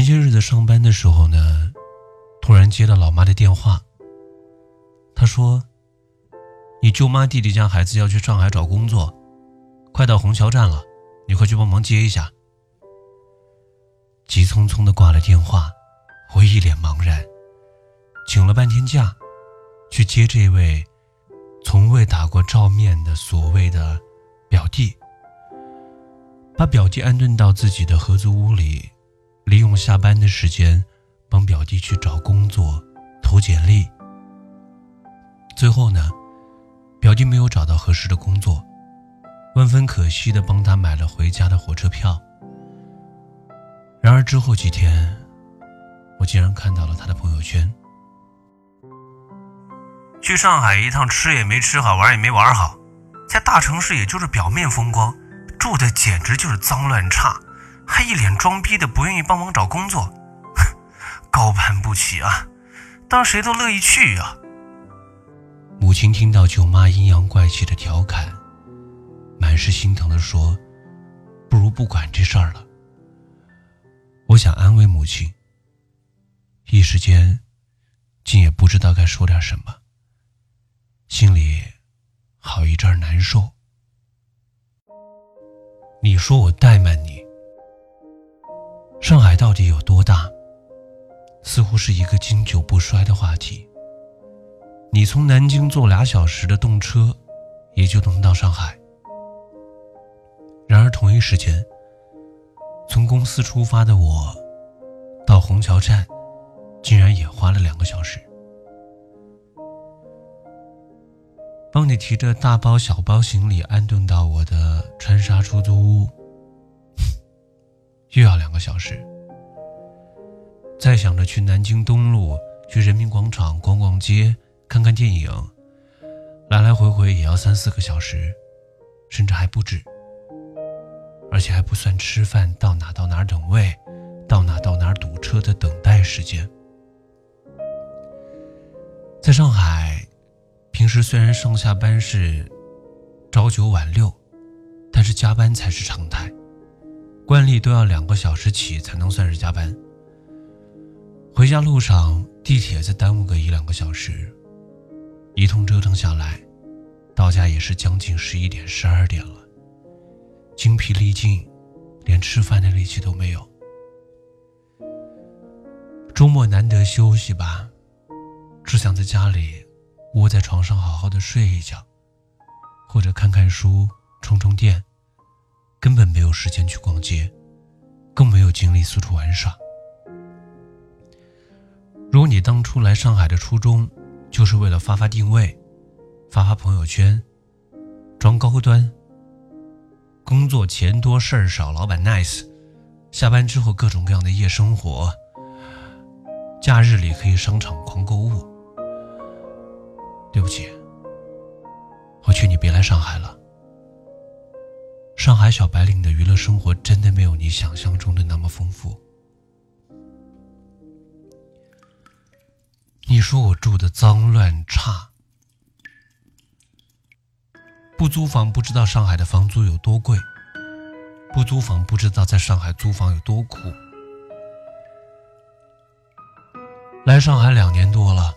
前些日子上班的时候呢，突然接到老妈的电话。她说：“你舅妈弟弟家孩子要去上海找工作，快到虹桥站了，你快去帮忙接一下。”急匆匆的挂了电话，我一脸茫然，请了半天假，去接这位从未打过照面的所谓的表弟，把表弟安顿到自己的合租屋里。利用下班的时间，帮表弟去找工作，投简历。最后呢，表弟没有找到合适的工作，万分可惜的帮他买了回家的火车票。然而之后几天，我竟然看到了他的朋友圈：去上海一趟，吃也没吃好，玩也没玩好，在大城市也就是表面风光，住的简直就是脏乱差。还一脸装逼的不愿意帮忙找工作，高攀不起啊！当谁都乐意去啊。母亲听到舅妈阴阳怪气的调侃，满是心疼的说：“不如不管这事儿了。”我想安慰母亲，一时间竟也不知道该说点什么，心里好一阵难受。你说我怠慢你？上海到底有多大？似乎是一个经久不衰的话题。你从南京坐俩小时的动车，也就能到上海。然而同一时间，从公司出发的我，到虹桥站，竟然也花了两个小时。帮你提着大包小包行李安顿到我的川沙出租屋。又要两个小时，再想着去南京东路、去人民广场逛逛街、看看电影，来来回回也要三四个小时，甚至还不止。而且还不算吃饭到哪到哪等位，到哪到哪堵车的等待时间。在上海，平时虽然上下班是朝九晚六，但是加班才是常态。惯例都要两个小时起才能算是加班。回家路上，地铁再耽误个一两个小时，一通折腾下来，到家也是将近十一点、十二点了，精疲力尽，连吃饭的力气都没有。周末难得休息吧，只想在家里窝在床上好好的睡一觉，或者看看书、充充电。根本没有时间去逛街，更没有精力四处玩耍。如果你当初来上海的初衷就是为了发发定位、发发朋友圈、装高端、工作钱多事儿少、老板 nice，下班之后各种各样的夜生活，假日里可以商场狂购物，对不起，我劝你别来上海了。上海小白领的娱乐生活真的没有你想象中的那么丰富。你说我住的脏乱差，不租房不知道上海的房租有多贵，不租房不知道在上海租房有多苦。来上海两年多了，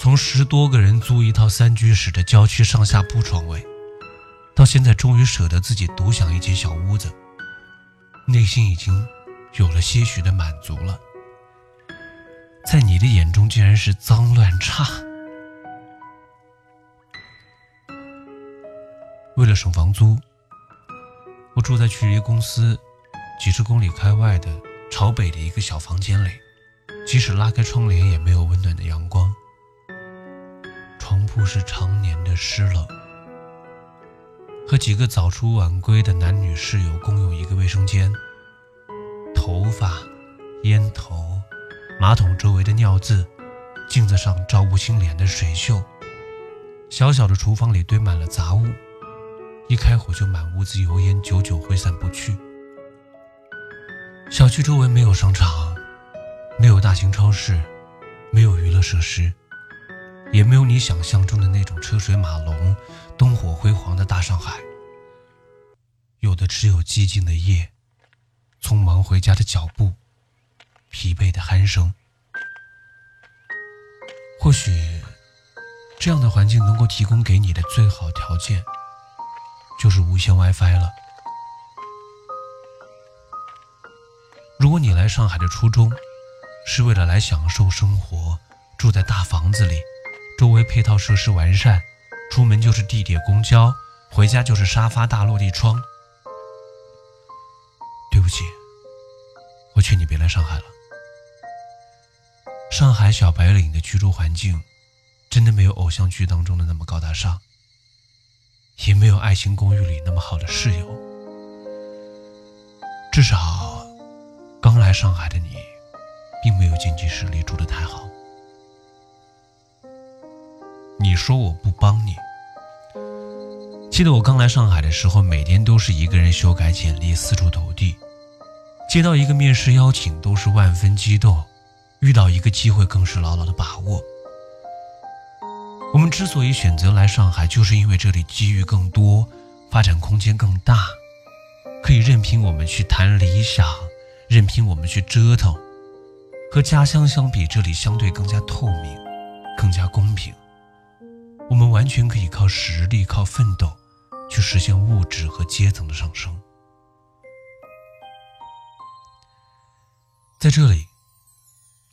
从十多个人租一套三居室的郊区上下铺床位。到现在，终于舍得自己独享一间小屋子，内心已经有了些许的满足了。在你的眼中，竟然是脏乱差。为了省房租，我住在距离公司几十公里开外的朝北的一个小房间里，即使拉开窗帘，也没有温暖的阳光。床铺是常年的湿冷。和几个早出晚归的男女室友共用一个卫生间，头发、烟头、马桶周围的尿渍、镜子上照不清脸的水锈，小小的厨房里堆满了杂物，一开火就满屋子油烟，久久挥散不去。小区周围没有商场，没有大型超市，没有娱乐设施。也没有你想象中的那种车水马龙、灯火辉煌的大上海，有的只有寂静的夜，匆忙回家的脚步，疲惫的鼾声。或许，这样的环境能够提供给你的最好条件，就是无线 WiFi 了。如果你来上海的初衷，是为了来享受生活，住在大房子里，周围配套设施完善，出门就是地铁、公交，回家就是沙发、大落地窗。对不起，我劝你别来上海了。上海小白领的居住环境，真的没有偶像剧当中的那么高大上，也没有爱情公寓里那么好的室友。至少，刚来上海的你。并没有经济实力住得太好。你说我不帮你？记得我刚来上海的时候，每天都是一个人修改简历，四处投递。接到一个面试邀请，都是万分激动；遇到一个机会，更是牢牢的把握。我们之所以选择来上海，就是因为这里机遇更多，发展空间更大，可以任凭我们去谈理想，任凭我们去折腾。和家乡相比，这里相对更加透明，更加公平。我们完全可以靠实力、靠奋斗，去实现物质和阶层的上升。在这里，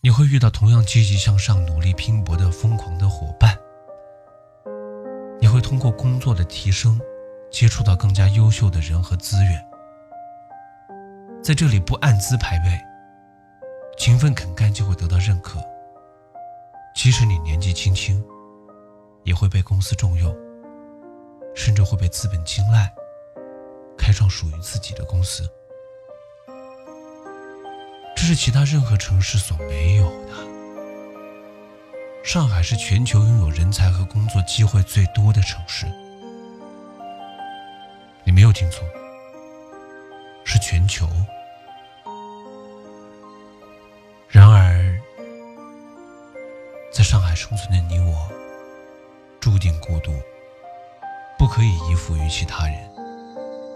你会遇到同样积极向上、努力拼搏的疯狂的伙伴。你会通过工作的提升，接触到更加优秀的人和资源。在这里，不按资排辈。勤奋肯干就会得到认可，即使你年纪轻轻，也会被公司重用，甚至会被资本青睐，开创属于自己的公司。这是其他任何城市所没有的。上海是全球拥有人才和工作机会最多的城市，你没有听错，是全球。然而在上海生存的你我，注定孤独，不可以依附于其他人，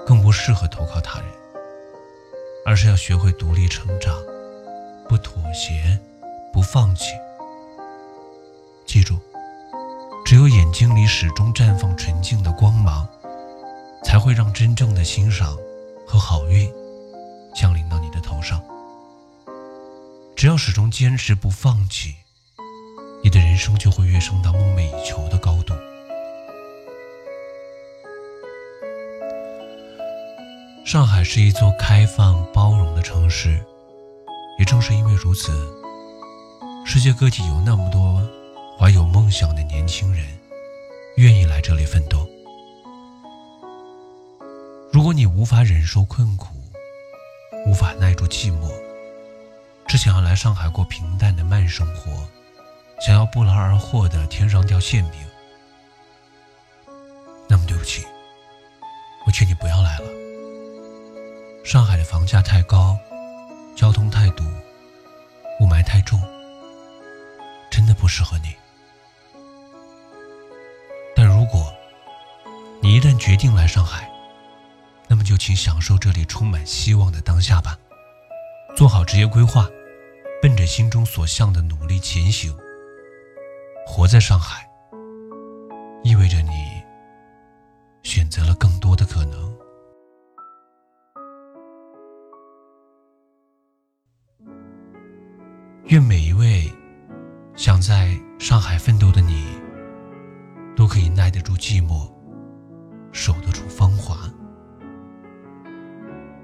更不适合投靠他人，而是要学会独立成长，不妥协，不放弃。记住，只有眼睛里始终绽放纯净的光芒，才会让真正的欣赏和好运降临到你的头上。只要始终坚持不放弃。你的人生就会跃升到梦寐以求的高度。上海是一座开放包容的城市，也正是因为如此，世界各地有那么多怀有梦想的年轻人，愿意来这里奋斗。如果你无法忍受困苦，无法耐住寂寞，只想要来上海过平淡的慢生活。想要不劳而获的天上掉馅饼，那么对不起，我劝你不要来了。上海的房价太高，交通太堵，雾霾太重，真的不适合你。但如果你一旦决定来上海，那么就请享受这里充满希望的当下吧，做好职业规划，奔着心中所向的努力前行。活在上海，意味着你选择了更多的可能。愿每一位想在上海奋斗的你，都可以耐得住寂寞，守得住芳华。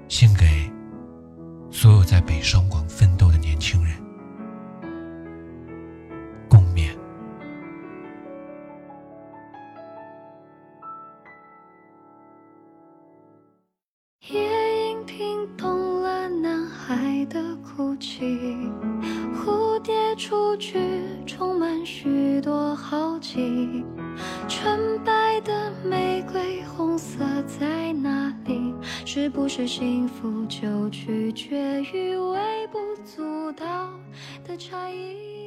献给所有在北上广奋斗的年轻人。充满许多好奇，纯白的玫瑰，红色在哪里？是不是幸福就取决于微不足道的差异？